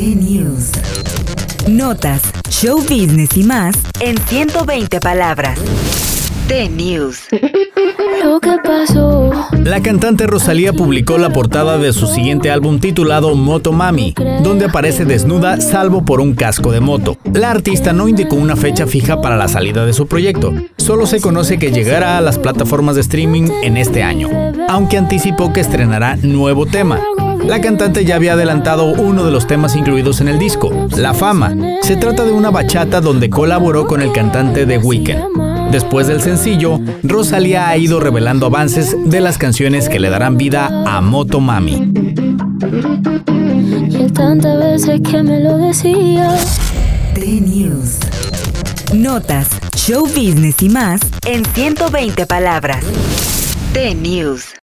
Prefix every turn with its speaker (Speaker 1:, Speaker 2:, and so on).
Speaker 1: T-News. Notas, show business y más en 120 palabras. T-News.
Speaker 2: Lo que pasó.
Speaker 3: La cantante Rosalía publicó la portada de su siguiente álbum titulado Moto Mami, donde aparece desnuda salvo por un casco de moto. La artista no indicó una fecha fija para la salida de su proyecto, solo se conoce que llegará a las plataformas de streaming en este año, aunque anticipó que estrenará nuevo tema. La cantante ya había adelantado uno de los temas incluidos en el disco, La Fama. Se trata de una bachata donde colaboró con el cantante The Weeknd. Después del sencillo, Rosalía ha ido revelando avances de las canciones que le darán vida a Moto Mami.
Speaker 2: Y tantas veces que me lo decía.
Speaker 1: T-News. Notas, show business y más en 120 palabras. T-News.